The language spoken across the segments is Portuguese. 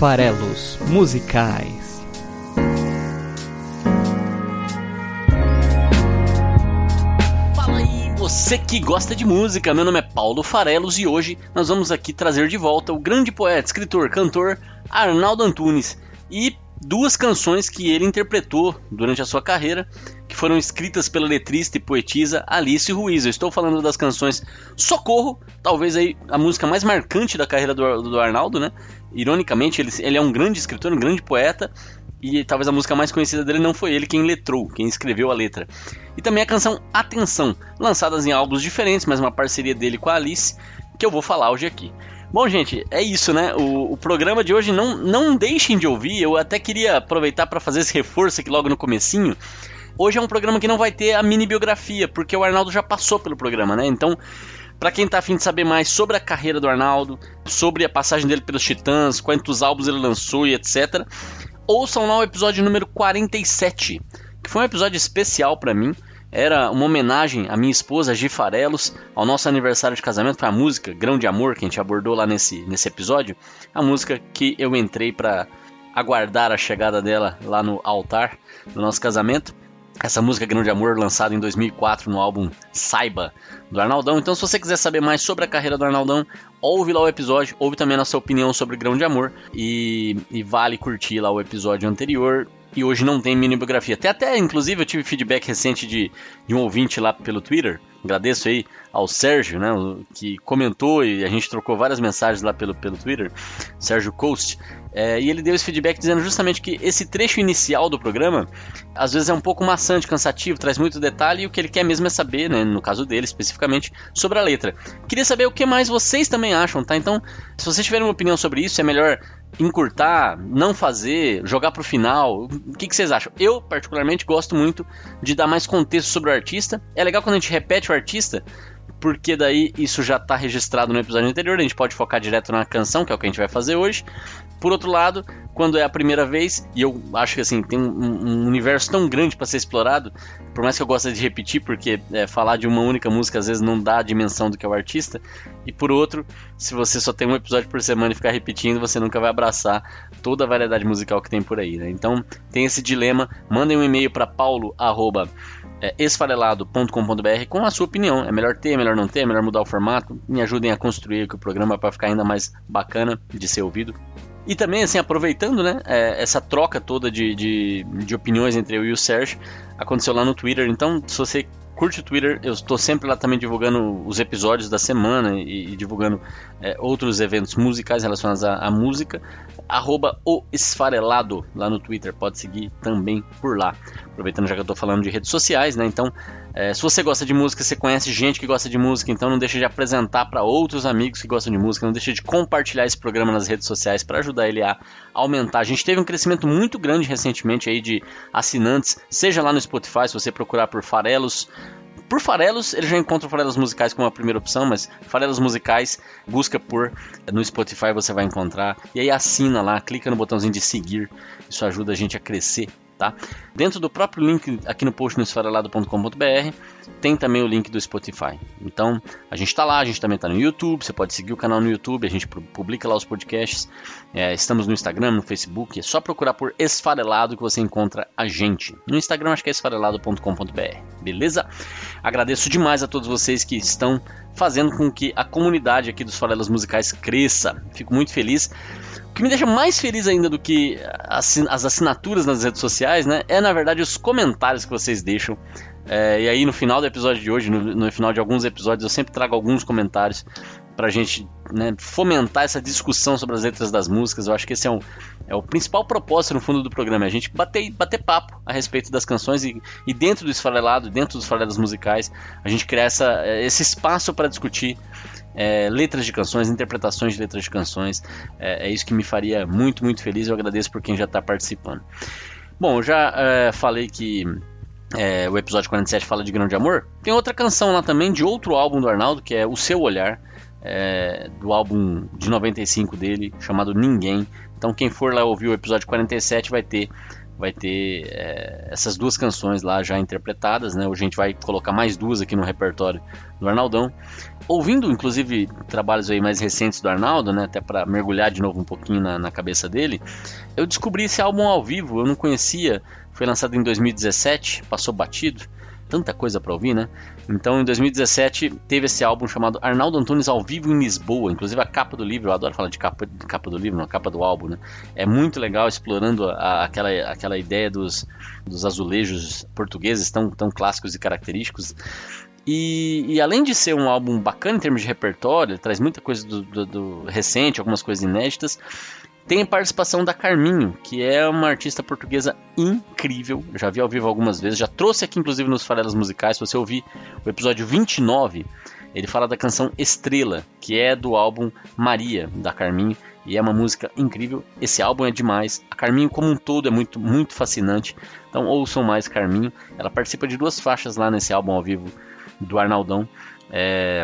farelos musicais. Fala aí, você que gosta de música. Meu nome é Paulo Farelos e hoje nós vamos aqui trazer de volta o grande poeta, escritor, cantor Arnaldo Antunes e duas canções que ele interpretou durante a sua carreira, que foram escritas pela letrista e poetisa Alice Ruiz. Eu estou falando das canções Socorro, talvez aí a música mais marcante da carreira do, do Arnaldo, né? Ironicamente, ele, ele é um grande escritor, um grande poeta, e talvez a música mais conhecida dele não foi ele quem letrou, quem escreveu a letra. E também a canção Atenção, lançadas em álbuns diferentes, mas uma parceria dele com a Alice, que eu vou falar hoje aqui. Bom, gente, é isso, né? O, o, programa de hoje não, não deixem de ouvir. Eu até queria aproveitar para fazer esse reforço aqui logo no comecinho. Hoje é um programa que não vai ter a mini biografia, porque o Arnaldo já passou pelo programa, né? Então, para quem tá afim de saber mais sobre a carreira do Arnaldo, sobre a passagem dele pelos Titãs, quantos álbuns ele lançou e etc., ouçam lá o episódio número 47, que foi um episódio especial para mim era uma homenagem à minha esposa Gi Farelos, ao nosso aniversário de casamento, foi a música Grão de Amor que a gente abordou lá nesse, nesse episódio, a música que eu entrei para aguardar a chegada dela lá no altar do nosso casamento. Essa música Grão de Amor, lançada em 2004 no álbum Saiba, do Arnaldão. Então, se você quiser saber mais sobre a carreira do Arnaldão, ouve lá o episódio, ouve também a nossa opinião sobre Grão de Amor e, e vale curtir lá o episódio anterior e hoje não tem mini biografia. Até, até inclusive, eu tive feedback recente de, de um ouvinte lá pelo Twitter. Agradeço aí ao Sérgio, né, que comentou e a gente trocou várias mensagens lá pelo, pelo Twitter, Sérgio Coast. É, e ele deu esse feedback dizendo justamente que esse trecho inicial do programa às vezes é um pouco maçante, cansativo, traz muito detalhe e o que ele quer mesmo é saber, né, no caso dele especificamente, sobre a letra. Queria saber o que mais vocês também acham, tá? Então, se vocês tiverem uma opinião sobre isso, é melhor encurtar, não fazer, jogar pro final. O que, que, vocês acham? Eu, particularmente, gosto muito de dar mais contexto sobre o artista. É legal quando a gente repete o artista, porque daí isso já está registrado no episódio anterior, a gente pode focar direto na canção, que é o que a gente vai fazer hoje. Por outro lado, quando é a primeira vez, e eu acho que assim, tem um, um universo tão grande para ser explorado, por mais que eu goste de repetir, porque é, falar de uma única música às vezes não dá a dimensão do que é o artista, e por outro, se você só tem um episódio por semana e ficar repetindo, você nunca vai abraçar toda a variedade musical que tem por aí, né? Então, tem esse dilema, mandem um e-mail para paulo@ é, esfarelado.com.br com a sua opinião. É melhor ter, é melhor não ter, é melhor mudar o formato. Me ajudem a construir aqui o programa para ficar ainda mais bacana de ser ouvido. E também, assim, aproveitando, né, é, essa troca toda de, de, de, opiniões entre eu e o Sérgio, aconteceu lá no Twitter. Então, se você curte o Twitter, eu estou sempre lá também divulgando os episódios da semana e, e divulgando é, outros eventos musicais relacionados à, à música arroba o esfarelado lá no Twitter, pode seguir também por lá. Aproveitando já que eu estou falando de redes sociais, né? Então, é, se você gosta de música, você conhece gente que gosta de música, então não deixe de apresentar para outros amigos que gostam de música, não deixe de compartilhar esse programa nas redes sociais para ajudar ele a aumentar. A gente teve um crescimento muito grande recentemente aí de assinantes, seja lá no Spotify, se você procurar por Farelos por farelos, ele já encontra farelos musicais como a primeira opção, mas farelos musicais, busca por no Spotify você vai encontrar. E aí assina lá, clica no botãozinho de seguir. Isso ajuda a gente a crescer tá? Dentro do próprio link aqui no post no esfarelado.com.br tem também o link do Spotify. Então, a gente está lá, a gente também está no YouTube, você pode seguir o canal no YouTube, a gente publica lá os podcasts. É, estamos no Instagram, no Facebook, é só procurar por Esfarelado que você encontra a gente. No Instagram acho que é esfarelado.com.br, beleza? Agradeço demais a todos vocês que estão fazendo com que a comunidade aqui dos Farelas Musicais cresça. Fico muito feliz. O que me deixa mais feliz ainda do que as assinaturas nas redes sociais, né? É na verdade os comentários que vocês deixam. É, e aí no final do episódio de hoje, no, no, final de alguns episódios, eu sempre trago alguns comentários pra gente né, fomentar essa discussão sobre as letras das músicas. Eu acho que esse é, um, é o principal propósito no fundo do programa, é a gente bater, bater papo a respeito das canções e, e dentro do esfarelado, dentro dos farelados musicais, a gente criar essa, esse espaço para discutir é, letras de canções, interpretações de letras de canções. É, é, isso que me faria muito, muito feliz. Eu agradeço por quem já está participando. Bom, eu já é, falei que é, o episódio 47 fala de Grande Amor. Tem outra canção lá também de outro álbum do Arnaldo, que é O Seu Olhar, é, do álbum de 95 dele, chamado Ninguém. Então, quem for lá ouvir o episódio 47 vai ter vai ter é, essas duas canções lá já interpretadas, né? Hoje a gente vai colocar mais duas aqui no repertório do Arnaldão. Ouvindo, inclusive, trabalhos aí mais recentes do Arnaldo, né? Até para mergulhar de novo um pouquinho na, na cabeça dele, eu descobri esse álbum ao vivo, eu não conhecia, foi lançado em 2017, passou batido tanta coisa para ouvir, né? Então, em 2017, teve esse álbum chamado Arnaldo Antunes ao vivo em Lisboa. Inclusive, a capa do livro, eu adoro falar de capa, capa do livro, não, a capa do álbum, né? É muito legal explorando a, aquela, aquela ideia dos, dos azulejos portugueses tão, tão clássicos e característicos. E, e, além de ser um álbum bacana em termos de repertório, traz muita coisa do, do, do recente, algumas coisas inéditas. Tem participação da Carminho, que é uma artista portuguesa incrível. Já vi ao vivo algumas vezes, já trouxe aqui inclusive nos Farelas Musicais. Se você ouvir o episódio 29, ele fala da canção Estrela, que é do álbum Maria, da Carminho. E é uma música incrível. Esse álbum é demais. A Carminho, como um todo, é muito, muito fascinante. Então ouçam mais Carminho. Ela participa de duas faixas lá nesse álbum ao vivo do Arnaldão. É,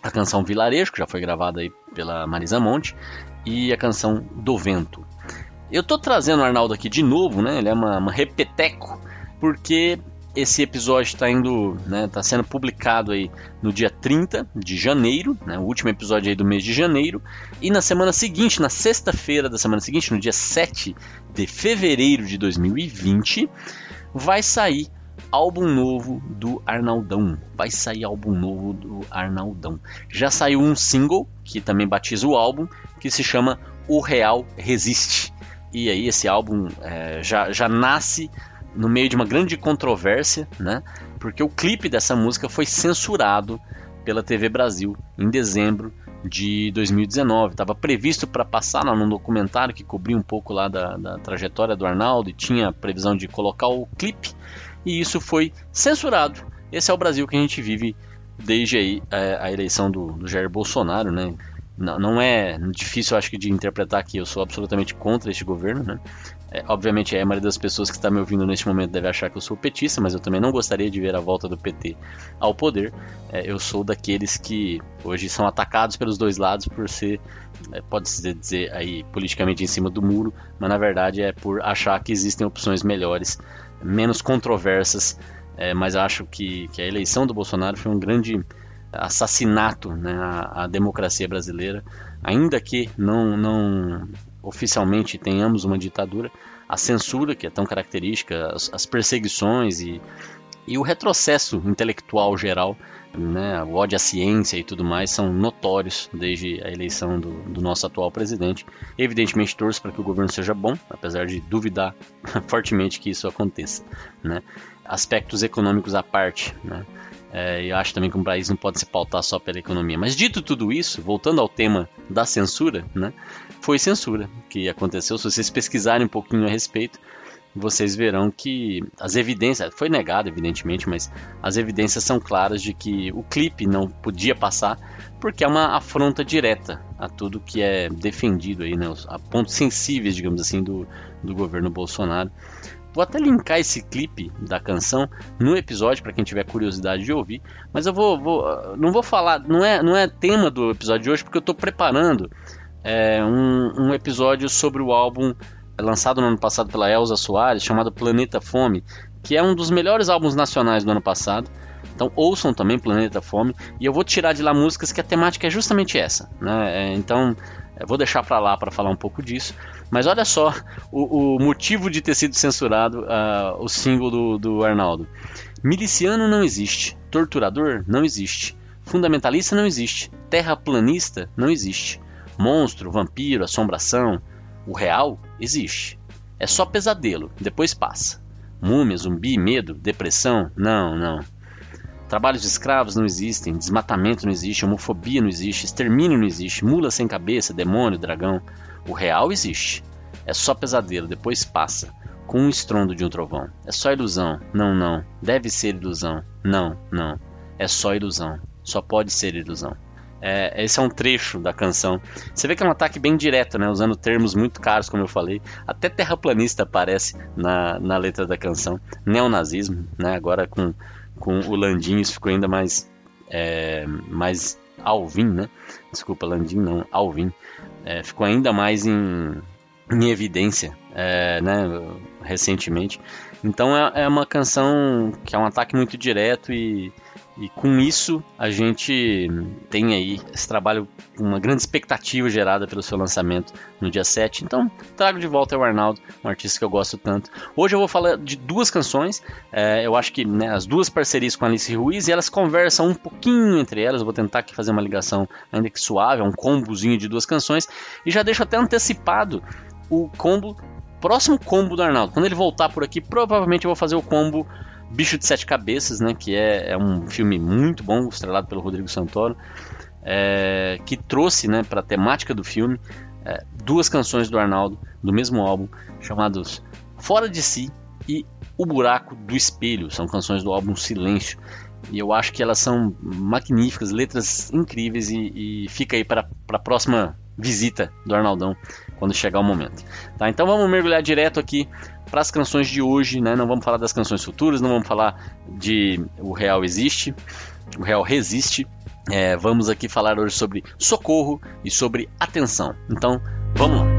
a canção Vilarejo, que já foi gravada aí pela Marisa Monte, e a canção Do Vento. Eu tô trazendo o Arnaldo aqui de novo, né? Ele é uma, uma repeteco, porque esse episódio está indo, né, tá sendo publicado aí no dia 30 de janeiro, né, o último episódio aí do mês de janeiro, e na semana seguinte, na sexta-feira da semana seguinte, no dia 7 de fevereiro de 2020, vai sair álbum novo do Arnaldão. Vai sair álbum novo do Arnaldão. Já saiu um single que também batiza o álbum, que se chama O Real Resiste. E aí esse álbum é, já, já nasce no meio de uma grande controvérsia, né? Porque o clipe dessa música foi censurado pela TV Brasil em dezembro de 2019. Estava previsto para passar num documentário que cobria um pouco lá da, da, trajetória do Arnaldo e tinha previsão de colocar o clipe, e isso foi censurado. Esse é o Brasil que a gente vive desde aí, é, a eleição do, do Jair Bolsonaro, né? não, não é difícil, acho que, de interpretar que eu sou absolutamente contra este governo, né? É, obviamente, a maioria das pessoas que está me ouvindo neste momento deve achar que eu sou petista, mas eu também não gostaria de ver a volta do PT ao poder. É, eu sou daqueles que hoje são atacados pelos dois lados por ser, é, pode-se dizer aí, politicamente em cima do muro, mas na verdade é por achar que existem opções melhores, menos controversas. É, mas acho que, que a eleição do Bolsonaro foi um grande assassinato né, à, à, democracia brasileira, ainda que não, não oficialmente tenhamos uma ditadura, a censura que é tão característica, as, as perseguições e, e o retrocesso intelectual geral, né, o ódio à ciência e tudo mais são notórios desde a eleição do, do nosso atual presidente. Evidentemente torço para que o governo seja bom, apesar de duvidar fortemente que isso aconteça. Né. Aspectos econômicos à parte, né, é, eu acho também que um país não pode se pautar só pela economia. Mas dito tudo isso, voltando ao tema da censura, né, foi censura que aconteceu. Se vocês pesquisarem um pouquinho a respeito, vocês verão que as evidências, foi negado evidentemente, mas as evidências são claras de que o clipe não podia passar porque é uma afronta direta a tudo que é defendido aí, né, a pontos sensíveis, digamos assim, do, do governo Bolsonaro. Vou até linkar esse clipe da canção no episódio para quem tiver curiosidade de ouvir, mas eu vou, vou, não vou falar, não é, não é tema do episódio de hoje porque eu estou preparando é, um, um episódio sobre o álbum lançado no ano passado pela Elza Soares, chamado Planeta Fome, que é um dos melhores álbuns nacionais do ano passado. Então ouçam também Planeta Fome e eu vou tirar de lá músicas que a temática é justamente essa, né? É, então vou deixar para lá para falar um pouco disso. Mas olha só o, o motivo de ter sido censurado uh, o single do, do Arnaldo. Miliciano não existe, torturador não existe, fundamentalista não existe, terraplanista não existe, monstro, vampiro, assombração, o real existe. É só pesadelo, depois passa. Múmia, zumbi, medo, depressão, não, não. Trabalhos de escravos não existem, desmatamento não existe, homofobia não existe, extermínio não existe, mula sem cabeça, demônio, dragão. O real existe. É só pesadelo, depois passa. Com um estrondo de um trovão. É só ilusão. Não, não. Deve ser ilusão. Não, não. É só ilusão. Só pode ser ilusão. É, esse é um trecho da canção. Você vê que é um ataque bem direto, né? Usando termos muito caros, como eu falei. Até terraplanista aparece na, na letra da canção. Neonazismo, né? Agora com, com o Landim isso ficou ainda mais, é, mais Alvin, né? Desculpa, Landim não, Alvin. É, ficou ainda mais em, em evidência, é, né? recentemente. Então é, é uma canção que é um ataque muito direto e e com isso a gente tem aí esse trabalho com uma grande expectativa gerada pelo seu lançamento no dia 7. Então trago de volta o Arnaldo, um artista que eu gosto tanto. Hoje eu vou falar de duas canções. É, eu acho que né, as duas parcerias com a Alice Ruiz e elas conversam um pouquinho entre elas. Eu vou tentar aqui fazer uma ligação ainda que suave, é um combozinho de duas canções. E já deixo até antecipado o combo, próximo combo do Arnaldo. Quando ele voltar por aqui, provavelmente eu vou fazer o combo Bicho de Sete Cabeças, né, que é, é um filme muito bom, estrelado pelo Rodrigo Santoro, é, que trouxe né, para a temática do filme é, duas canções do Arnaldo, do mesmo álbum, chamados Fora de Si e O Buraco do Espelho. São canções do álbum Silêncio. E eu acho que elas são magníficas, letras incríveis e, e fica aí para a próxima visita do Arnaldão quando chegar o momento. Tá? Então vamos mergulhar direto aqui para as canções de hoje, né? Não vamos falar das canções futuras, não vamos falar de o real existe, o real resiste. É, vamos aqui falar hoje sobre socorro e sobre atenção. Então, vamos lá.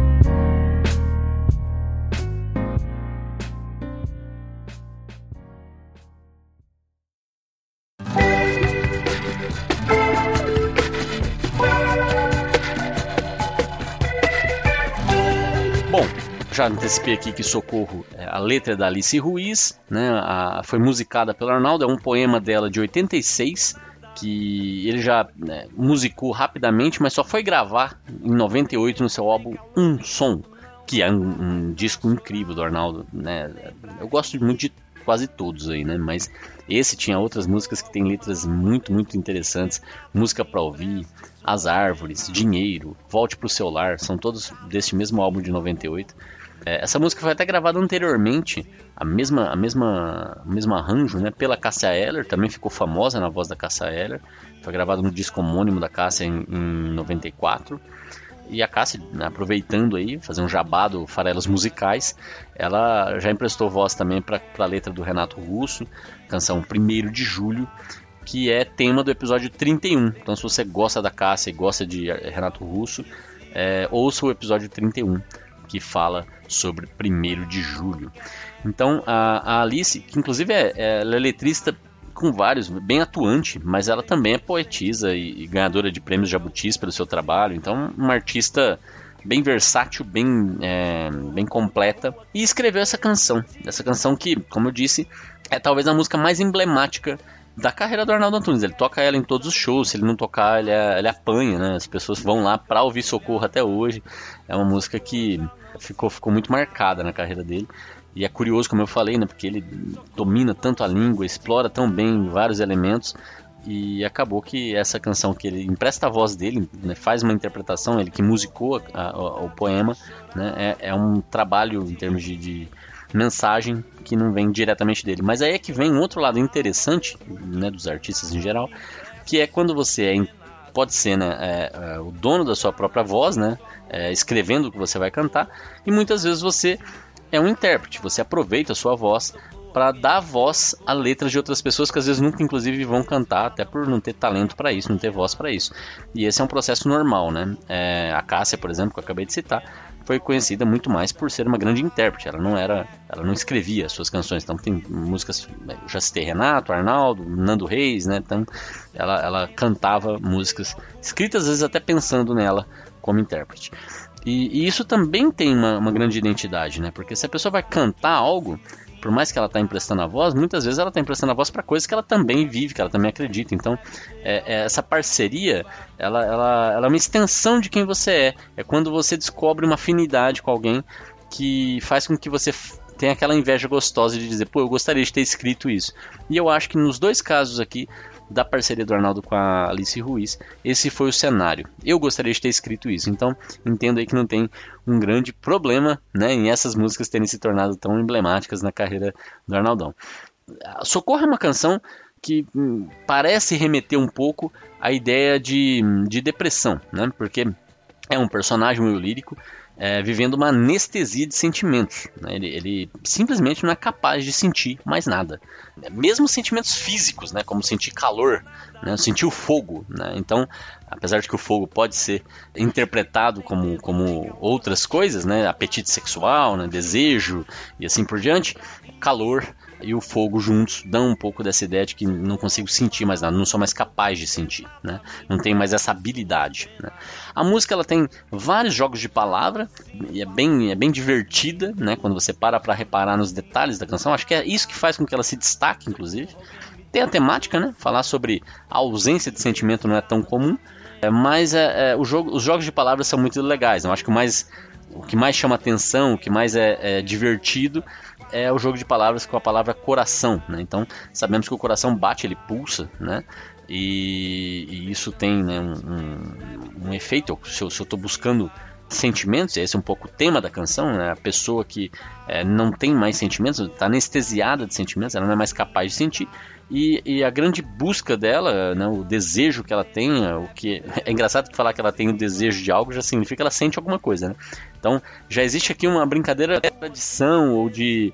Já antecipei aqui que Socorro, é, a letra é da Alice Ruiz, né, a, foi musicada pelo Arnaldo, é um poema dela de 86, que ele já né, musicou rapidamente, mas só foi gravar em 98 no seu álbum Um Som, que é um, um disco incrível do Arnaldo, né? Eu gosto muito de quase todos aí, né? Mas esse tinha outras músicas que tem letras muito, muito interessantes, música para ouvir, As Árvores, Dinheiro, Volte pro Seu Lar, são todos deste mesmo álbum de 98. É, essa música foi até gravada anteriormente, a mesma, a mesma, o mesmo arranjo, né, pela Cássia Eller, também ficou famosa na voz da Cássia Eller. Foi gravado no disco homônimo da Cássia em, em 94. E a Cássia, né, aproveitando aí, fazer um jabado farelos musicais, ela já emprestou voz também para a letra do Renato Russo, canção 1 de Julho, que é tema do episódio 31. Então, se você gosta da Cássia e gosta de Renato Russo, é, ouça o episódio 31 que fala sobre 1 de julho. Então a, a Alice, que inclusive é, é, ela é letrista com vários, bem atuante, mas ela também é poetisa e, e ganhadora de prêmios Jabutis pelo seu trabalho. Então, uma artista bem versátil, bem, é, bem completa, e escreveu essa canção. Essa canção que, como eu disse, é talvez a música mais emblemática da carreira do Arnaldo Antunes. Ele toca ela em todos os shows, se ele não tocar, ele, ele apanha, né? As pessoas vão lá pra ouvir Socorro até hoje. É uma música que ficou, ficou muito marcada na carreira dele. E é curioso, como eu falei, né? Porque ele domina tanto a língua, explora tão bem vários elementos. E acabou que essa canção que ele empresta a voz dele, né, faz uma interpretação, ele que musicou a, a, o poema, né, é, é, um trabalho em termos de, de mensagem que não vem diretamente dele. Mas aí é que vem um outro lado interessante né, dos artistas em geral, que é quando você é, pode ser né, é, é, o dono da sua própria voz, né, é, escrevendo o que você vai cantar, e muitas vezes você é um intérprete, você aproveita a sua voz para dar voz a letras de outras pessoas que às vezes nunca inclusive vão cantar, até por não ter talento para isso, não ter voz para isso. E esse é um processo normal, né? É, a Cássia, por exemplo, que eu acabei de citar, foi conhecida muito mais por ser uma grande intérprete. Ela não era, ela não escrevia suas canções. Então tem músicas, eu já citei Renato, Arnaldo, Nando Reis, né? Então ela, ela cantava músicas escritas às vezes até pensando nela como intérprete. E, e isso também tem uma, uma grande identidade, né? Porque se a pessoa vai cantar algo, por mais que ela está emprestando a voz, muitas vezes ela está emprestando a voz para coisas que ela também vive, que ela também acredita. Então, é, é, essa parceria, ela, ela, ela é uma extensão de quem você é. É quando você descobre uma afinidade com alguém que faz com que você tenha aquela inveja gostosa de dizer, pô, eu gostaria de ter escrito isso. E eu acho que nos dois casos aqui, da parceria do Arnaldo com a Alice Ruiz, esse foi o cenário. Eu gostaria de ter escrito isso, então entendo aí que não tem um grande problema né, em essas músicas terem se tornado tão emblemáticas na carreira do Arnaldão. Socorro é uma canção que hum, parece remeter um pouco à ideia de, de depressão, né? Porque é um personagem meio lírico é, vivendo uma anestesia de sentimentos. Né? Ele, ele, simplesmente não é capaz de sentir mais nada. Mesmo sentimentos físicos, né? como sentir calor, né? sentir o fogo. Né? Então, apesar de que o fogo pode ser interpretado como, como outras coisas, né? apetite sexual, né? desejo e assim por diante, calor e o fogo juntos dão um pouco dessa ideia de que não consigo sentir mais nada, não sou mais capaz de sentir, né? não tenho mais essa habilidade. Né? A música ela tem vários jogos de palavra e é bem, é bem divertida né? quando você para para reparar nos detalhes da canção. Acho que é isso que faz com que ela se destaque, inclusive. Tem a temática, né? falar sobre a ausência de sentimento não é tão comum, é, mas é, é, jogo, os jogos de palavras são muito legais. Eu acho que o mais o que mais chama atenção, o que mais é, é divertido é o jogo de palavras com a palavra coração, né? Então sabemos que o coração bate, ele pulsa, né? E, e isso tem né, um, um, efeito. Se eu estou buscando sentimentos, esse é um pouco o tema da canção, né? A pessoa que é, não tem mais sentimentos, está anestesiada de sentimentos, ela não é mais capaz de sentir. E, e, a grande busca dela, né, o desejo que ela tem, o que é engraçado falar que ela tem o desejo de algo já significa que ela sente alguma coisa, né? Então já existe aqui uma brincadeira de tradição ou de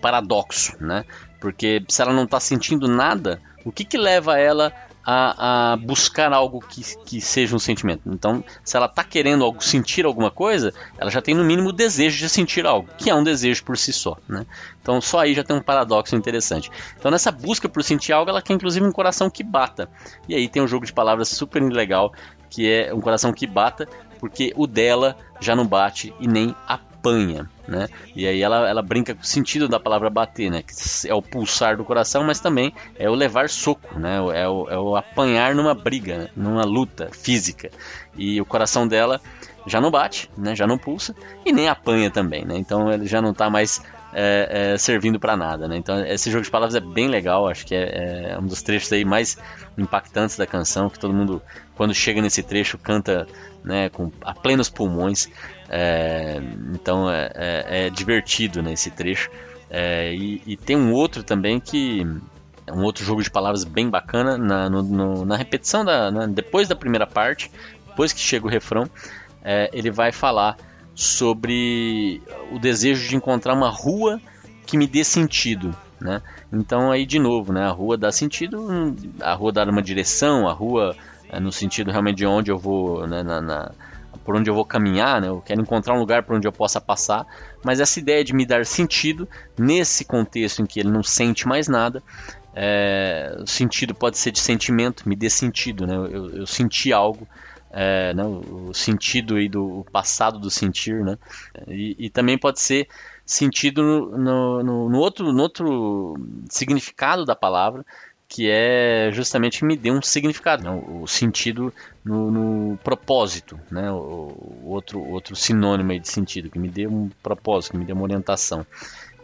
paradoxo, né? Porque se ela não está sentindo nada, o que que leva ela a, a, buscar algo que, que seja um sentimento. Então, se ela está querendo algo, sentir alguma coisa, ela já tem no mínimo o desejo de sentir algo, que é um desejo por si só. Né? Então, só aí já tem um paradoxo interessante. Então, nessa busca por sentir algo, ela quer inclusive um coração que bata. E aí tem um jogo de palavras super legal, que é um coração que bata, porque o dela já não bate e nem a apanha, né? E aí ela, ela brinca com o sentido da palavra bater, né? Que é o pulsar do coração, mas também é o levar soco, né? É o, é o apanhar numa briga, numa luta física. E o coração dela já não bate, né? Já não pulsa e nem apanha também, né? Então ele já não está mais é, é, servindo para nada, né? Então esse jogo de palavras é bem legal, acho que é, é, um dos trechos aí mais impactantes da canção, que todo mundo quando chega nesse trecho canta, né, com a plenos pulmões. É, então é, é, é, divertido né, trecho. É, e, e, tem um outro também que é um outro jogo de palavras bem bacana na, no, no, na repetição da né, depois da primeira parte, depois que chega o refrão, ele vai falar sobre o desejo de encontrar uma rua que me dê sentido, né? Então aí de novo, né? A rua dá sentido, a rua dá uma direção, a rua é, no sentido realmente de onde eu vou, né, na, na por onde eu vou caminhar, né? Eu quero encontrar um lugar por onde eu possa passar, mas essa ideia de me dar sentido nesse contexto em que ele não sente mais nada, é, o sentido pode ser de sentimento, me dê sentido, né? Eu, eu senti algo, é, né? o sentido aí do passado do sentir, né? E, e também pode ser sentido no, no, no, outro, no outro significado da palavra, que é justamente me dê um significado, né? o sentido no, no, propósito, né? o outro, outro sinônimo de sentido, que me dê um propósito, que me dê uma orientação.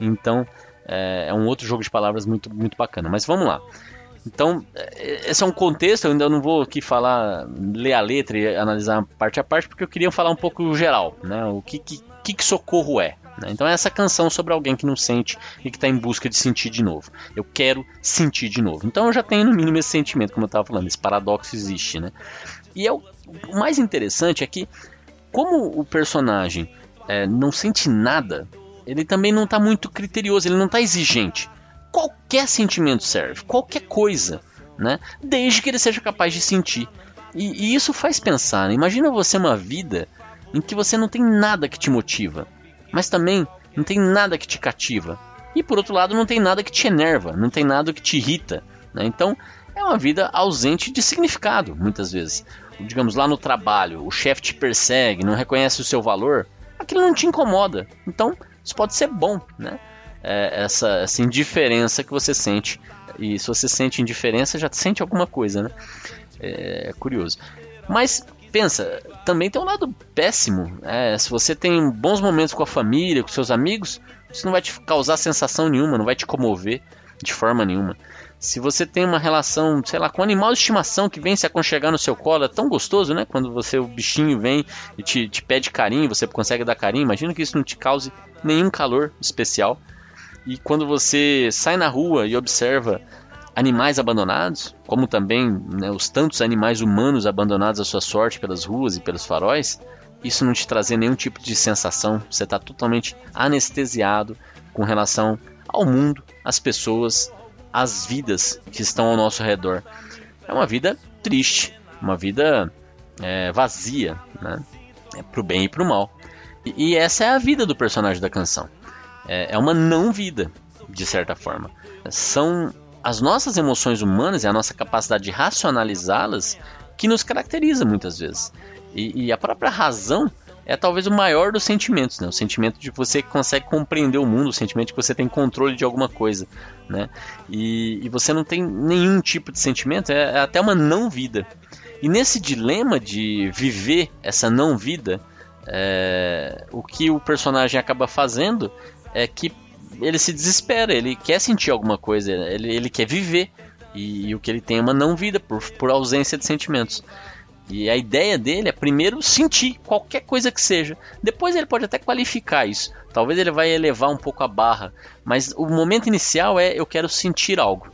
Então, é, é, um outro jogo de palavras muito, muito bacana. Mas vamos lá. Então, é, esse é um contexto, eu ainda não vou aqui falar, ler a letra e analisar parte a parte, porque eu queria falar um pouco geral, né? O que, que, que socorro é? Né? Então é essa canção sobre alguém que não sente e que está em busca de sentir de novo. Eu quero sentir de novo. Então eu já tenho no mínimo esse sentimento, como eu estava falando, esse paradoxo existe, né? E é o, o mais interessante é que, como o personagem é, não sente nada, ele também não está muito criterioso, ele não está exigente. Qualquer sentimento serve, qualquer coisa, né? Desde que ele seja capaz de sentir. E, e isso faz pensar. Né? Imagina você uma vida em que você não tem nada que te motiva mas também não tem nada que te cativa. E por outro lado, não tem nada que te enerva, não tem nada que te irrita. Né? Então, é uma vida ausente de significado, muitas vezes. Digamos, lá no trabalho, o chefe te persegue, não reconhece o seu valor, aquilo não te incomoda. Então, isso pode ser bom, né? É essa, essa indiferença que você sente. E se você sente indiferença, já sente alguma coisa, né? É, é curioso. Mas pensa, também tem um lado péssimo. É, se você tem bons momentos com a família, com seus amigos, isso não vai te causar sensação nenhuma, não vai te comover de forma nenhuma. Se você tem uma relação, sei lá, com um animal de estimação que vem se aconchegar no seu colo, é tão gostoso, né? Quando você, o bichinho vem e te, te pede carinho, você consegue dar carinho. Imagina que isso não te cause nenhum calor especial. E quando você sai na rua e observa animais abandonados, como também né, os tantos animais humanos abandonados à sua sorte pelas ruas e pelos faróis, isso não te trazer nenhum tipo de sensação, você está totalmente anestesiado com relação ao mundo, às pessoas, às vidas que estão ao nosso redor. É uma vida triste, uma vida é, vazia, né? É pro bem e pro mal. E, e, essa é a vida do personagem da canção. É, é uma não vida, de certa forma. São as nossas emoções humanas e a nossa capacidade de racionalizá-las que nos caracteriza muitas vezes. E, e, a própria razão é talvez o maior dos sentimentos, né? O sentimento de que você consegue compreender o mundo, o sentimento de que você tem controle de alguma coisa, né? E, e você não tem nenhum tipo de sentimento, é, é até uma não vida. E nesse dilema de viver essa não vida, é, o que o personagem acaba fazendo é que ele se desespera, ele quer sentir alguma coisa, ele, ele quer viver. E, e, o que ele tem é uma não vida por, por ausência de sentimentos. E a ideia dele é primeiro sentir qualquer coisa que seja. Depois ele pode até qualificar isso. Talvez ele vai elevar um pouco a barra. Mas o momento inicial é eu quero sentir algo.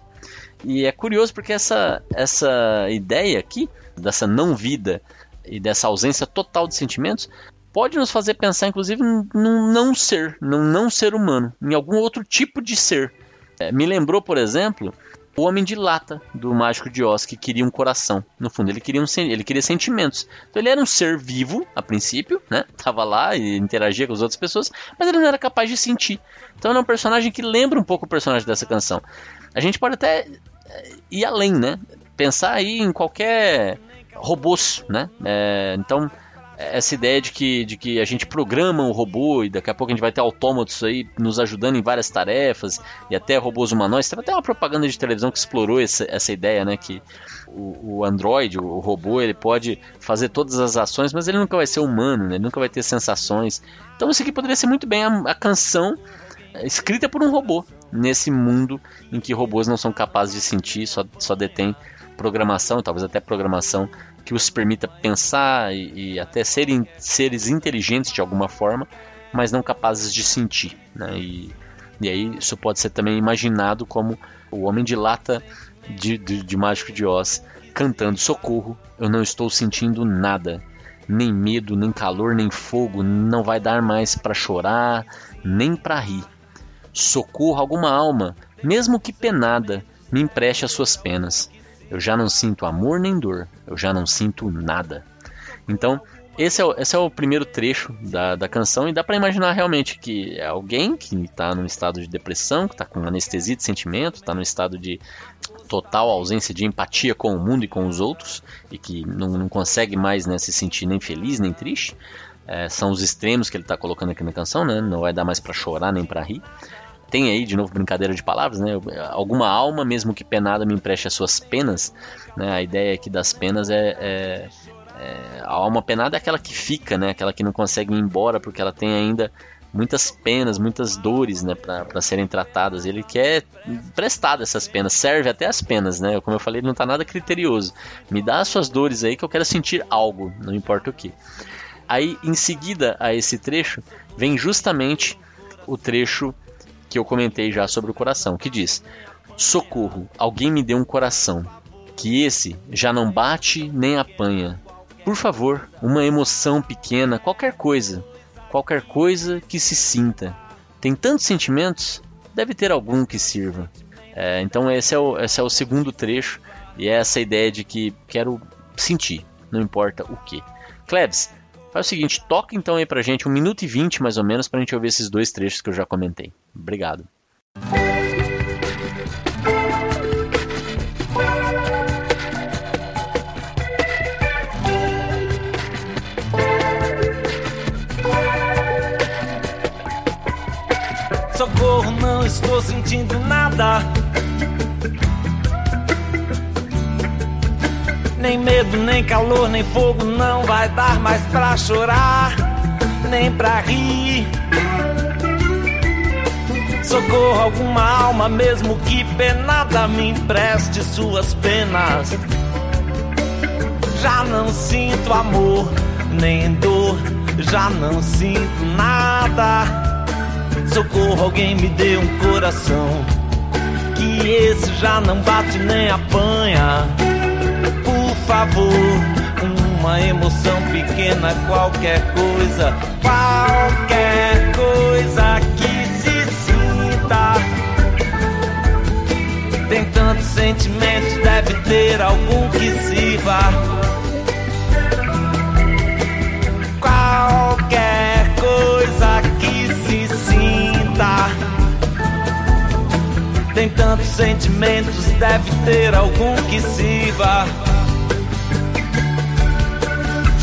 E é curioso porque essa, essa ideia aqui, dessa não vida e dessa ausência total de sentimentos, pode nos fazer pensar, inclusive, num não ser, num não ser humano, em algum outro tipo de ser. É, me lembrou, por exemplo, o Homem de Lata do Mágico de Oz, que queria um coração. No fundo, ele queria, um, ele queria sentimentos. Então, ele era um ser vivo, a princípio, né? Tava lá e interagia com as outras pessoas, mas ele não era capaz de sentir. Então, ele é um personagem que lembra um pouco o personagem dessa canção. A gente pode até é, ir além, né? Pensar aí em qualquer robôs, né? É, então, essa ideia de que, de que a gente programa um robô e daqui a pouco a gente vai ter autômatos aí nos ajudando em várias tarefas e até robôs humanoides. Teve até uma propaganda de televisão que explorou essa, essa ideia, né? Que o, o Android, o, o, robô, ele pode fazer todas as ações, mas ele nunca vai ser humano, né? Ele nunca vai ter sensações. Então isso aqui poderia ser muito bem a, a canção escrita por um robô nesse mundo em que robôs não são capazes de sentir, só, só detêm programação, talvez até programação que os permita pensar e, e até serem seres inteligentes de alguma forma, mas não capazes de sentir. Né? E, e aí isso pode ser também imaginado como o homem de lata de, de, de Mágico de Oz cantando socorro, eu não estou sentindo nada, nem medo, nem calor, nem fogo, não vai dar mais para chorar, nem para rir. Socorro alguma alma, mesmo que penada, me empreste as suas penas. Eu já não sinto amor nem dor, eu já não sinto nada. Então, esse é o, esse é o primeiro trecho da, da canção, e dá para imaginar realmente que é alguém que está num estado de depressão, que está com anestesia de sentimento, está num estado de total ausência de empatia com o mundo e com os outros, e que não, não consegue mais né, se sentir nem feliz nem triste. É, são os extremos que ele está colocando aqui na canção, né? não vai dar mais para chorar nem para rir tem aí, de novo, brincadeira de palavras, né? Alguma alma, mesmo que penada, me empreste as suas penas. Né? A ideia aqui das penas é, é, é, A alma penada é aquela que fica, né? Aquela que não consegue ir embora porque ela tem ainda muitas penas, muitas dores, né, para serem tratadas. Ele quer prestar essas penas, serve até as penas, né? Como eu falei, ele não está nada criterioso. Me dá as suas dores aí que eu quero sentir algo, não importa o que. Aí, em seguida a esse trecho, vem justamente o trecho que eu comentei já sobre o coração, que diz: Socorro, alguém me dê um coração, que esse já não bate nem apanha. Por favor, uma emoção pequena, qualquer coisa, qualquer coisa que se sinta. Tem tantos sentimentos, deve ter algum que sirva. É, então esse é, o, esse é o segundo trecho e é essa ideia de que quero sentir, não importa o que. Klebs, Faz o seguinte, toca então aí pra gente um minuto e vinte mais ou menos pra gente ouvir esses dois trechos que eu já comentei. Obrigado. Socorro, não estou sentindo nada. Nem medo, nem calor, nem fogo não vai dar mais pra chorar, nem pra rir. Socorro alguma alma, mesmo que penada, me empreste suas penas. Já não sinto amor, nem dor, já não sinto nada. Socorro, alguém me dê um coração, que esse já não bate nem apanha favor, uma emoção pequena qualquer coisa, qualquer coisa que se sinta. Tem tantos sentimentos, deve ter algum que sirva. Qualquer coisa que se sinta. Tem tantos sentimentos, deve ter algum que sirva.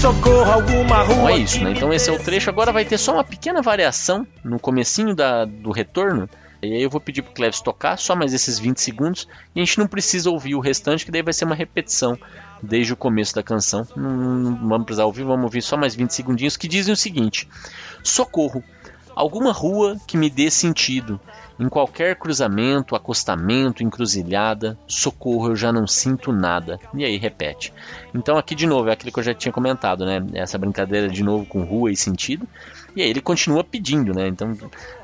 Socorro, alguma rua. Então é isso, né? Então esse é o trecho. Agora vai ter só uma pequena variação no comecinho da, do retorno. E aí eu vou pedir pro Cleves tocar só mais esses 20 segundos. E a gente não precisa ouvir o restante, que daí vai ser uma repetição desde o começo da canção. Não, não vamos precisar ouvir, vamos ouvir só mais 20 segundinhos que dizem o seguinte: Socorro, alguma rua que me dê sentido. Em qualquer cruzamento, acostamento, encruzilhada, socorro, eu já não sinto nada. E aí repete. Então aqui de novo é aquilo que eu já tinha comentado, né? Essa brincadeira de novo com rua e sentido. E aí ele continua pedindo, né? Então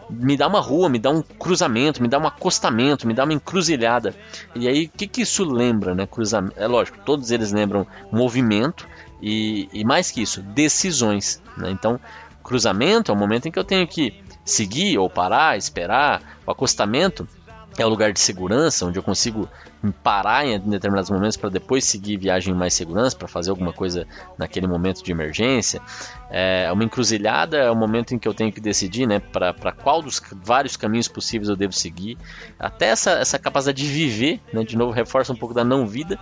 me dá uma rua, me dá um cruzamento, me dá um acostamento, me dá uma encruzilhada. E aí o que, que isso lembra, né? Cruzamento. É lógico, todos eles lembram movimento e, e mais que isso, decisões. Né? Então cruzamento é o momento em que eu tenho que seguir ou parar, esperar. O acostamento é o lugar de segurança, onde eu consigo parar em determinados momentos para depois seguir viagem em mais segurança, para fazer alguma coisa naquele momento de emergência. É uma encruzilhada é o momento em que eu tenho que decidir né, para qual dos vários caminhos possíveis eu devo seguir. Até essa, essa capacidade de viver, né, de novo, reforça um pouco da não vida,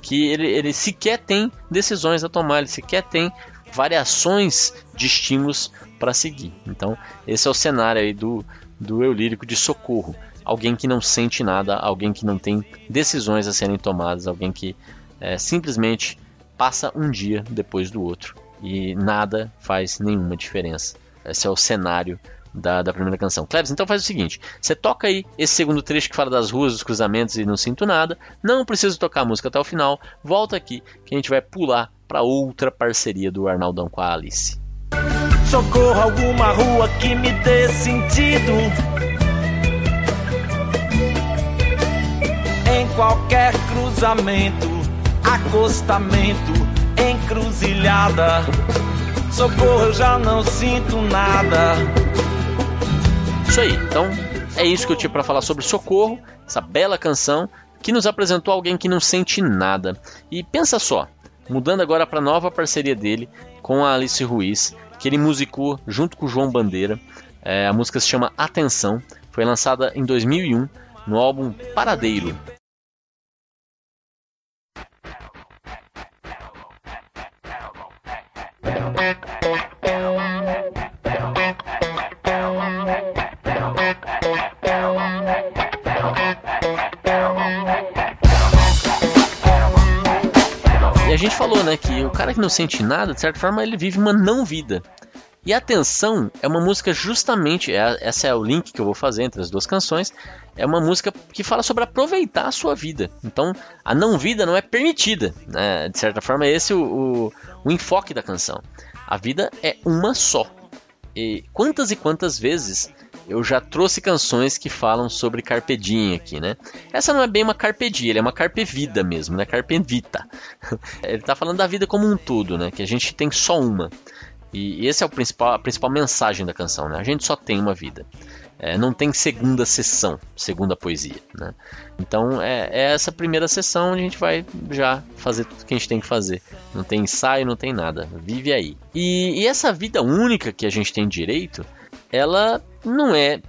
que ele, ele sequer tem decisões a tomar, ele sequer tem variações de estímulos para seguir. Então, esse é o cenário aí do, do eu lírico de socorro. Alguém que não sente nada, alguém que não tem decisões a serem tomadas, alguém que é, simplesmente passa um dia depois do outro e nada faz nenhuma diferença. Esse é o cenário da, da primeira canção. Cleves, então faz o seguinte: você toca aí esse segundo trecho que fala das ruas, dos cruzamentos e não sinto nada. Não preciso tocar a música até o final. Volta aqui que a gente vai pular para outra parceria do Arnaldão com a Alice. Socorro, alguma rua que me dê sentido. Em qualquer cruzamento, acostamento, encruzilhada. Socorro, eu já não sinto nada. Isso aí, então é isso que eu tinha para falar sobre Socorro, essa bela canção que nos apresentou alguém que não sente nada. E pensa só, mudando agora para a nova parceria dele com a Alice Ruiz, que ele musicou junto com o João Bandeira. É, a música se chama Atenção, foi lançada em 2001 no álbum Paradeiro. Gente falou, né, que o cara que não sente nada, de certa forma, ele vive uma não vida. E Atenção é uma música justamente, é, essa é o link que eu vou fazer entre as duas canções, é uma música que fala sobre aproveitar a sua vida. Então, a não vida não é permitida, né? de certa forma é esse o, o, o enfoque da canção. A vida é uma só. E quantas e quantas vezes eu já trouxe canções que falam sobre carpe diem aqui, né? Essa não é bem uma carpe diem, ele é uma carpe vida mesmo, né? Carpe vita. ele está falando da vida como um todo, né? Que a gente tem só uma. E esse é o principal, a principal mensagem da canção, né? A gente só tem uma vida. É, não tem segunda sessão, segunda poesia, né? Então é, é, essa primeira sessão onde a gente vai já fazer tudo que a gente tem que fazer. Não tem ensaio, não tem nada. Vive aí. E, e essa vida única que a gente tem direito, ela não é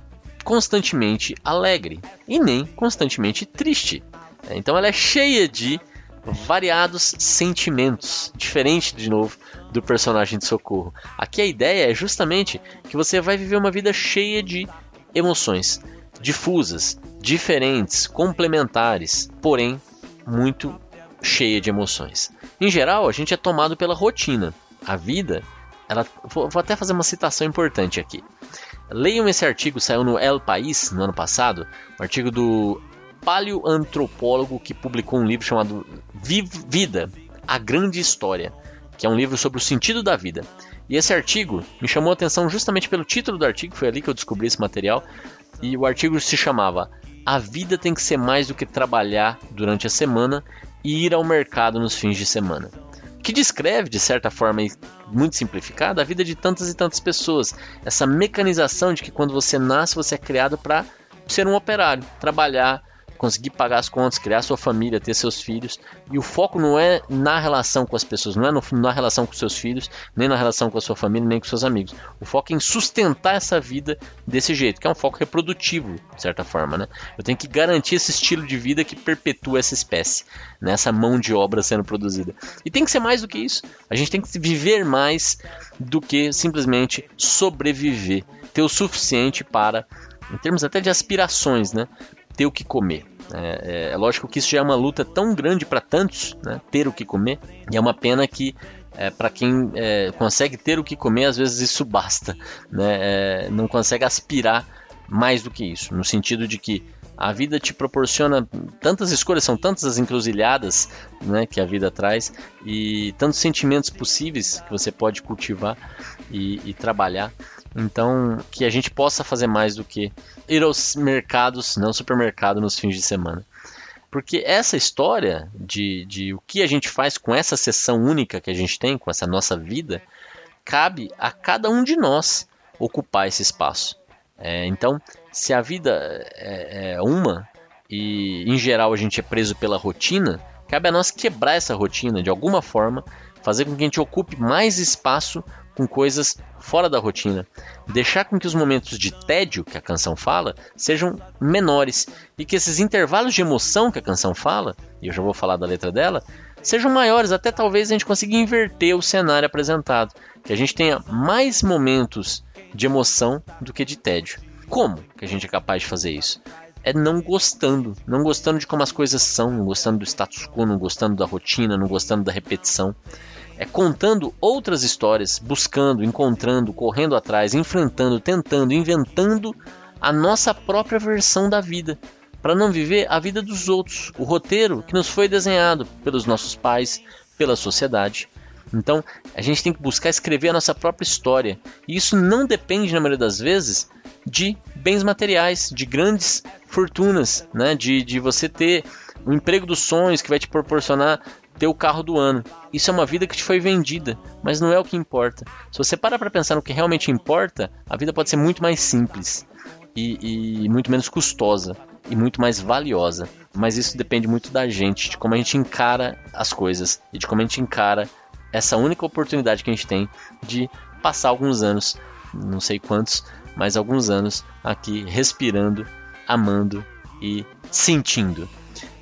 constantemente alegre e nem constantemente triste. Então ela é cheia de variados sentimentos, diferente de novo do personagem de Socorro. Aqui a ideia é justamente que você vai viver uma vida cheia de emoções, difusas, diferentes, complementares, porém muito cheia de emoções. Em geral, a gente é tomado pela rotina. A vida, ela, vou, vou até fazer uma citação importante aqui. Leiam esse artigo, saiu no El País no ano passado, um artigo do paleoantropólogo que publicou um livro chamado Vida, a Grande História, que é um livro sobre o sentido da vida. E esse artigo me chamou a atenção justamente pelo título do artigo, foi ali que eu descobri esse material. E o artigo se chamava A vida tem que ser mais do que trabalhar durante a semana e ir ao mercado nos fins de semana. Que descreve, de certa forma, muito simplificada, a vida de tantas e tantas pessoas. Essa mecanização de que quando você nasce, você é criado para ser um operário, trabalhar, conseguir pagar as contas, criar sua família, ter seus filhos. E o foco não é na relação com as pessoas, não é no, na relação com seus filhos, nem na relação com a sua família, nem com seus amigos. O foco é em sustentar essa vida desse jeito, que é um foco reprodutivo, de certa forma. Né? Eu tenho que garantir esse estilo de vida que perpetua essa espécie, né? essa mão de obra sendo produzida. E tem que ser mais do que isso. A gente tem que viver mais do que simplesmente sobreviver, ter o suficiente para em termos até de aspirações, né? Ter o que comer. É, é, é lógico que isso já é uma luta tão grande para tantos, né, ter o que comer, e é uma pena que é, para quem é, consegue ter o que comer, às vezes isso basta, né, é, não consegue aspirar mais do que isso, no sentido de que a vida te proporciona tantas escolhas, são tantas as encruzilhadas né, que a vida traz e tantos sentimentos possíveis que você pode cultivar e, e trabalhar então, que a gente possa fazer mais do que ir aos mercados, não supermercado nos fins de semana. Porque essa história de, de o que a gente faz com essa sessão única que a gente tem, com essa nossa vida, cabe a cada um de nós ocupar esse espaço. É, então, se a vida é, é uma e em geral a gente é preso pela rotina, cabe a nós quebrar essa rotina de alguma forma, fazer com que a gente ocupe mais espaço com coisas fora da rotina. Deixar com que os momentos de tédio que a canção fala sejam menores e que esses intervalos de emoção que a canção fala, e eu já vou falar da letra dela, sejam maiores, até talvez a gente consiga inverter o cenário apresentado, que a gente tenha mais momentos de emoção do que de tédio. Como que a gente é capaz de fazer isso? É não gostando, não gostando de como as coisas são, não gostando do status quo, não gostando da rotina, não gostando da repetição é contando outras histórias, buscando, encontrando, correndo atrás, enfrentando, tentando, inventando a nossa própria versão da vida, para não viver a vida dos outros, o roteiro que nos foi desenhado pelos nossos pais, pela sociedade. Então, a gente tem que buscar escrever a nossa própria história. E isso não depende, na maioria das vezes, de bens materiais, de grandes fortunas, né? de, de você ter o emprego dos sonhos que vai te proporcionar ter o carro do ano. Isso é uma vida que te foi vendida, mas não é o que importa. Se você para para pensar no que realmente importa, a vida pode ser muito mais simples e, e, muito menos custosa e muito mais valiosa. Mas isso depende muito da gente, de como a gente encara as coisas e de como a gente encara essa única oportunidade que a gente tem de passar alguns anos, não sei quantos, mas alguns anos aqui respirando, amando e sentindo.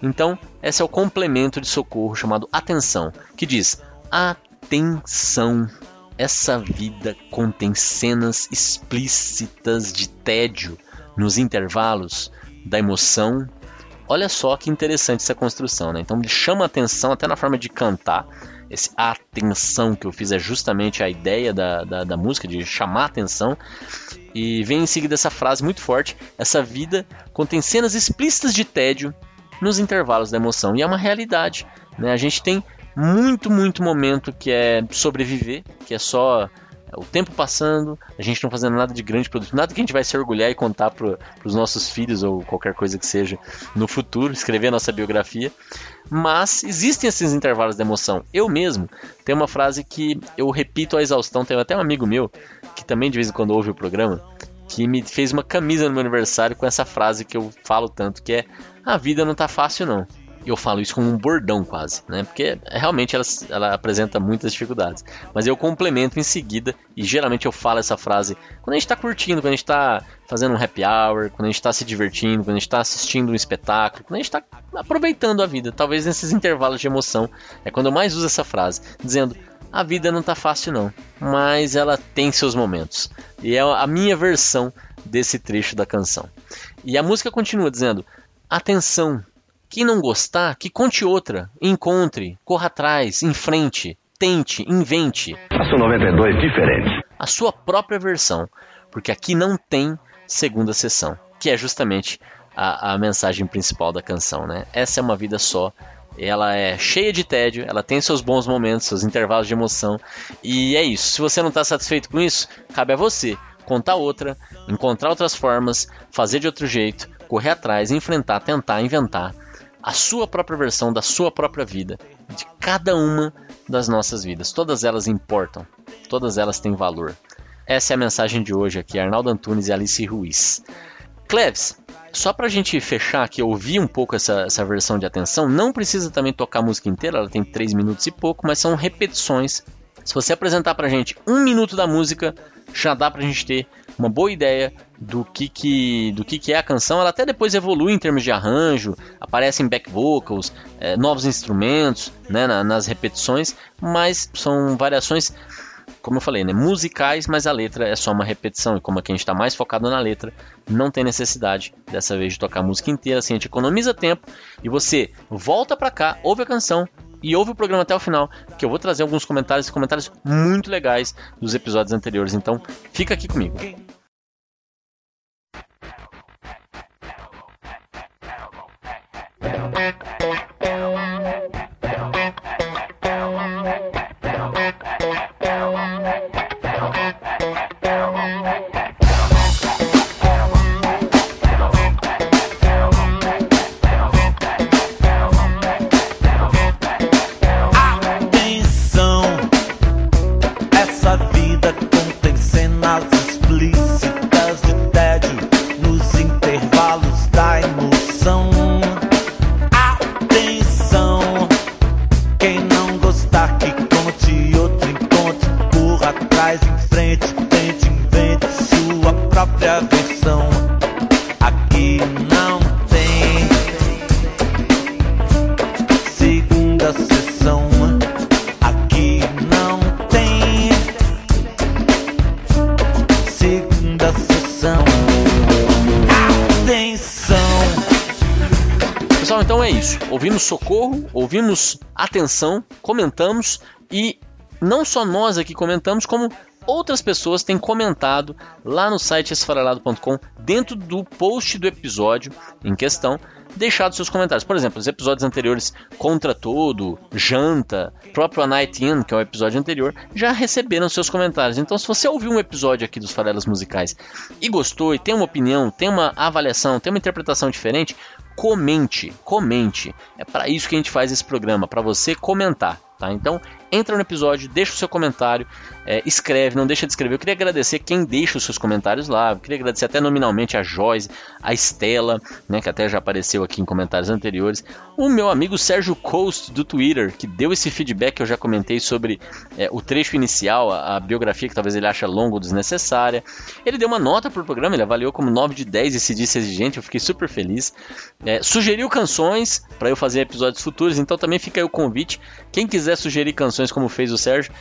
Então, esse é o complemento de socorro chamado atenção, que diz: atenção. Essa vida contém cenas explícitas de tédio nos intervalos da emoção. Olha só que interessante essa construção, né? Então ele chama atenção até na forma de cantar. Esse atenção que eu fiz é justamente a ideia da, da, da música, de chamar atenção. E vem em seguida essa frase muito forte: essa vida contém cenas explícitas de tédio nos intervalos da emoção. E é uma realidade. Né? A gente tem muito, muito momento que é sobreviver, que é só é, o tempo passando, a gente não fazendo nada de grande produto, nada que a gente vai se orgulhar e contar para os nossos filhos ou qualquer coisa que seja no futuro, escrever a nossa biografia. Mas existem esses intervalos de emoção. Eu mesmo tenho uma frase que eu repito à exaustão, tem até um amigo meu que também de vez em quando ouve o programa, que me fez uma camisa no meu aniversário com essa frase que eu falo tanto, que é a vida não tá fácil não. E eu falo isso como um bordão quase, né? Porque realmente ela, ela apresenta muitas dificuldades. Mas eu complemento em seguida e geralmente eu falo essa frase quando a gente tá curtindo, quando a gente tá fazendo um happy hour, quando a gente tá se divertindo, quando a gente tá assistindo um espetáculo, quando a gente tá aproveitando a vida. Talvez nesses intervalos de emoção é quando eu mais uso essa frase, dizendo a vida não tá fácil não, mas ela tem seus momentos. E é a minha versão desse trecho da canção. E a música continua dizendo: Atenção, quem não gostar, que conte outra, encontre, corra atrás, enfrente, tente, invente. Faça 92 diferentes. A sua própria versão, porque aqui não tem segunda sessão, que é justamente a, a mensagem principal da canção, né? Essa é uma vida só ela é cheia de tédio, ela tem seus bons momentos, seus intervalos de emoção. E é isso. Se você não está satisfeito com isso, cabe a você contar outra, encontrar outras formas, fazer de outro jeito, correr atrás, enfrentar, tentar, inventar a sua própria versão da sua própria vida. de cada uma das nossas vidas. Todas elas importam, todas elas têm valor. Essa é a mensagem de hoje aqui, Arnaldo Antunes e Alice Ruiz. Cleves, só pra gente fechar aqui, ouvir um pouco essa, essa versão de atenção, não precisa também tocar a música inteira, ela tem 3 minutos e pouco, mas são repetições. Se você apresentar pra gente um minuto da música, já dá pra gente ter uma boa ideia do que, que, do que, que é a canção. Ela até depois evolui em termos de arranjo, aparecem back vocals, é, novos instrumentos né, na, nas repetições, mas são variações como eu falei, né, musicais, mas a letra é só uma repetição. E como aqui a gente está mais focado na letra, não tem necessidade dessa vez de tocar a música inteira, assim a gente economiza tempo e você volta para cá, ouve a canção e ouve o programa até o final, que eu vou trazer alguns comentários, comentários muito legais dos episódios anteriores. Então, fica aqui comigo. Ouvimos socorro, ouvimos atenção, comentamos e não só nós aqui comentamos, como outras pessoas têm comentado lá no site esfarelado.com, dentro do post do episódio em questão, deixado seus comentários. Por exemplo, os episódios anteriores Contra Todo, Janta, próprio A Night In, que é o episódio anterior, já receberam seus comentários. Então, se você ouviu um episódio aqui dos Farelas Musicais e gostou e tem uma opinião, tem uma avaliação, tem uma interpretação diferente, comente, comente. É para isso que a gente faz esse programa, para você comentar. Tá? Então, entra no episódio, deixa o seu comentário, é, escreve, não deixa de escrever. Eu queria agradecer quem deixa os seus comentários lá. Eu queria agradecer até nominalmente a Joyce, a Estela, né, que até já apareceu aqui em comentários anteriores. O meu amigo Sérgio Coast do Twitter, que deu esse feedback que eu já comentei sobre é, o trecho inicial, a, a, biografia que talvez ele acha longa ou desnecessária. Ele deu uma nota pro programa, ele avaliou como 9 de 10 e se disse exigente, eu fiquei super feliz. É, sugeriu canções para eu fazer episódios futuros, então também fica aí o convite. Quem quiser sugerir canções como fez o Sérgio,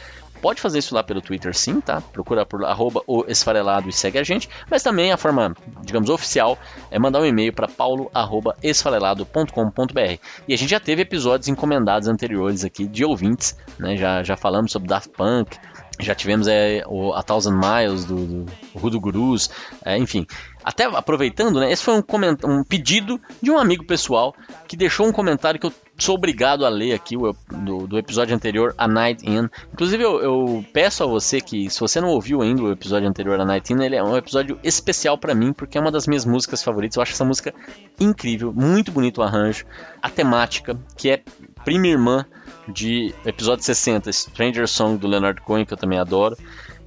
pode fazer isso lá pelo Twitter sim, tá? Procura por arroba o esfarelado e segue a gente, mas também a forma, digamos, oficial é mandar um e-mail para paulo@esfarelado.com.br. E a gente já teve episódios encomendados anteriores aqui de ouvintes, né? Já, já falamos sobre Daft Punk, já tivemos é, o A Thousand Miles do, do Rudo Gurus, é, enfim. Até aproveitando, né? Esse foi um, um pedido de um amigo pessoal que deixou um comentário que eu sou obrigado a ler aqui o, do, do episódio anterior, A Night In. Inclusive, eu, eu, peço a você que, se você não ouviu ainda o episódio anterior, A Night In, ele é um episódio especial para mim, porque é uma das minhas músicas favoritas. Eu acho essa música incrível, muito bonito o arranjo, a temática, que é prima irmã de episódio 60, Stranger Song do Leonard Cohen, que eu também adoro.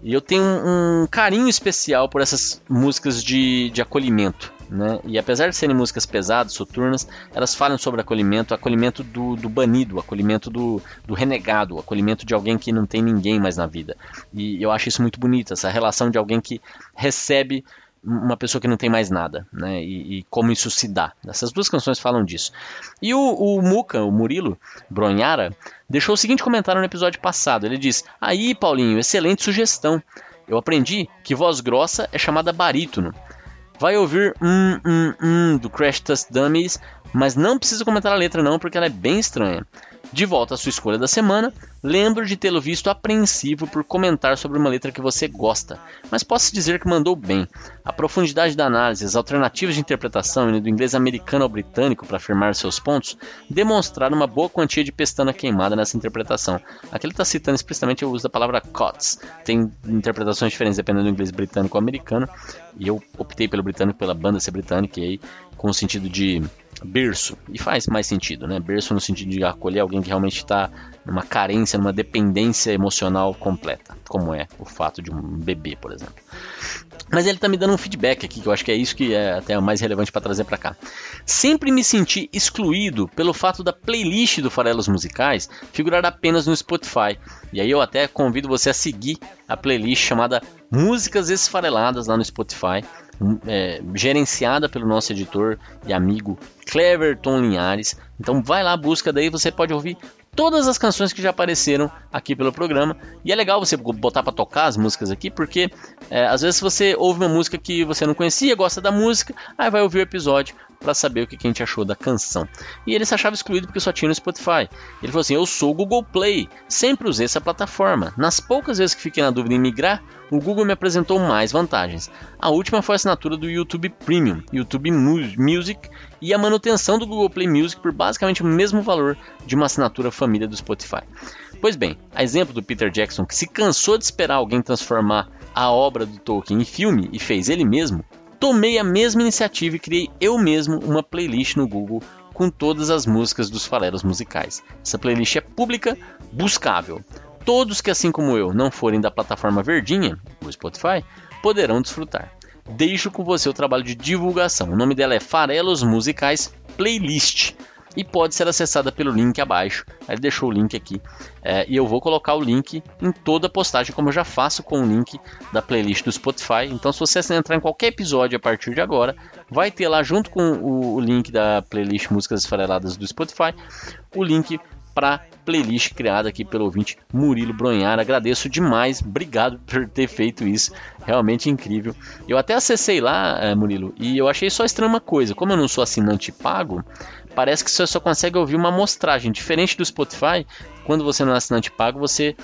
E eu tenho um, um carinho especial por essas músicas de, de acolhimento. Né? E apesar de serem músicas pesadas, soturnas, elas falam sobre acolhimento, acolhimento do, do banido, acolhimento do, do renegado, acolhimento de alguém que não tem ninguém mais na vida. E eu acho isso muito bonito, essa relação de alguém que recebe uma pessoa que não tem mais nada, né? E, e, como isso se dá. Essas duas canções falam disso. E o, o Muca, o Murilo Bronhara, deixou o seguinte comentário no episódio passado. Ele diz: Aí, Paulinho, excelente sugestão. Eu aprendi que voz grossa é chamada barítono. Vai ouvir um, um, um do Crash Test Dummies, mas não precisa comentar a letra não, porque ela é bem estranha. De volta à sua escolha da semana, lembro de tê-lo visto apreensivo por comentar sobre uma letra que você gosta, mas posso dizer que mandou bem. A profundidade da análise, as alternativas de interpretação, indo do inglês americano ao britânico para afirmar seus pontos, demonstraram uma boa quantia de pestana queimada nessa interpretação. Aqui ele está citando explicitamente o uso da palavra COTS. Tem interpretações diferentes dependendo do inglês britânico ou americano, e eu optei pelo britânico pela banda ser britânica, e aí com o sentido de berço, e faz mais sentido, né? Berço no sentido de acolher alguém que realmente está numa carência, numa dependência emocional completa, como é o fato de um bebê, por exemplo. Mas ele está me dando um feedback aqui, que eu acho que é isso que é até mais relevante para trazer para cá. Sempre me senti excluído pelo fato da playlist do Farelos Musicais figurar apenas no Spotify. E aí eu até convido você a seguir a playlist chamada Músicas Esfareladas lá no Spotify é, gerenciada pelo nosso editor e amigo Cleverton Linhares. Então vai lá, busca daí, você pode ouvir todas as canções que já apareceram aqui pelo programa. E é legal você botar para tocar as músicas aqui, porque é, às vezes você ouve uma música que você não conhecia, gosta da música, aí vai ouvir o episódio para saber o que a gente achou da canção. E ele se achava excluído porque só tinha no Spotify. Ele falou assim: Eu sou o Google Play, sempre usei essa plataforma. Nas poucas vezes que fiquei na dúvida em migrar, o Google me apresentou mais vantagens. A última foi a assinatura do YouTube Premium, YouTube Music e a manutenção do Google Play Music por basicamente o mesmo valor de uma assinatura família do Spotify. Pois bem, a exemplo do Peter Jackson, que se cansou de esperar alguém transformar a obra do Tolkien em filme e fez ele mesmo, tomei a mesma iniciativa e criei eu mesmo uma playlist no Google com todas as músicas dos faleros musicais. Essa playlist é pública, buscável. Todos que, assim como eu, não forem da plataforma verdinha, o Spotify, poderão desfrutar. Deixo com você o trabalho de divulgação. O nome dela é Farelos Musicais Playlist e pode ser acessada pelo link abaixo. Ele deixou o link aqui é, e eu vou colocar o link em toda a postagem, como eu já faço com o link da playlist do Spotify. Então, se você entrar em qualquer episódio a partir de agora, vai ter lá junto com o, link da playlist Músicas Esfareladas do Spotify o link para playlist criada aqui pelo ouvinte Murilo Bronhar. Agradeço demais, obrigado por ter feito isso, realmente incrível. Eu até acessei lá, eh, Murilo, e eu achei só estranha uma coisa: como eu não sou assinante pago, parece que você só consegue ouvir uma amostragem. Diferente do Spotify, quando você não é assinante pago, você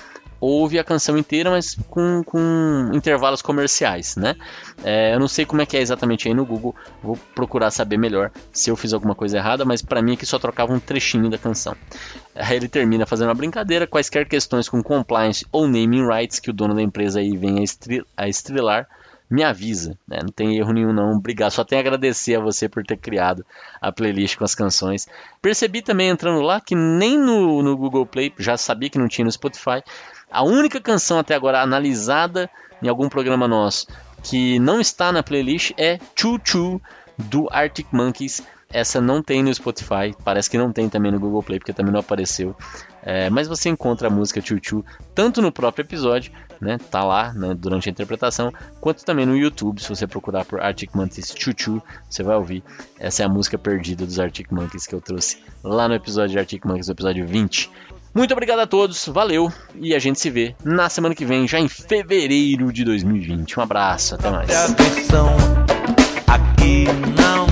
ouve a canção inteira, mas com, com intervalos comerciais, né? É, eu não sei como é que é exatamente aí no Google, vou procurar saber melhor se eu fiz alguma coisa errada, mas para mim aqui só trocava um trechinho da canção. Aí ele termina fazendo uma brincadeira, quaisquer questões com compliance ou naming rights que o dono da empresa aí venha a estrelar, me avisa, né? não tem erro nenhum não, obrigado, só tenho a agradecer a você por ter criado a playlist com as canções. Percebi também entrando lá que nem no, no Google Play, já sabia que não tinha no Spotify, a única canção até agora analisada em algum programa nosso que não está na playlist é Choo Choo do Arctic Monkeys. Essa não tem no Spotify, parece que não tem também no Google Play, porque também não apareceu. É, mas você encontra a música Choo Choo tanto no próprio episódio, né, tá lá né, durante a interpretação, quanto também no YouTube. Se você procurar por Arctic Monkeys Choo Choo, você vai ouvir. Essa é a música perdida dos Arctic Monkeys que eu trouxe lá no episódio de Arctic Monkeys, episódio 20. Muito obrigado a todos, valeu e a gente se vê na semana que vem, já em fevereiro de 2020. Um abraço, até mais. Aqui não